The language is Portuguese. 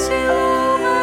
maravilhoso.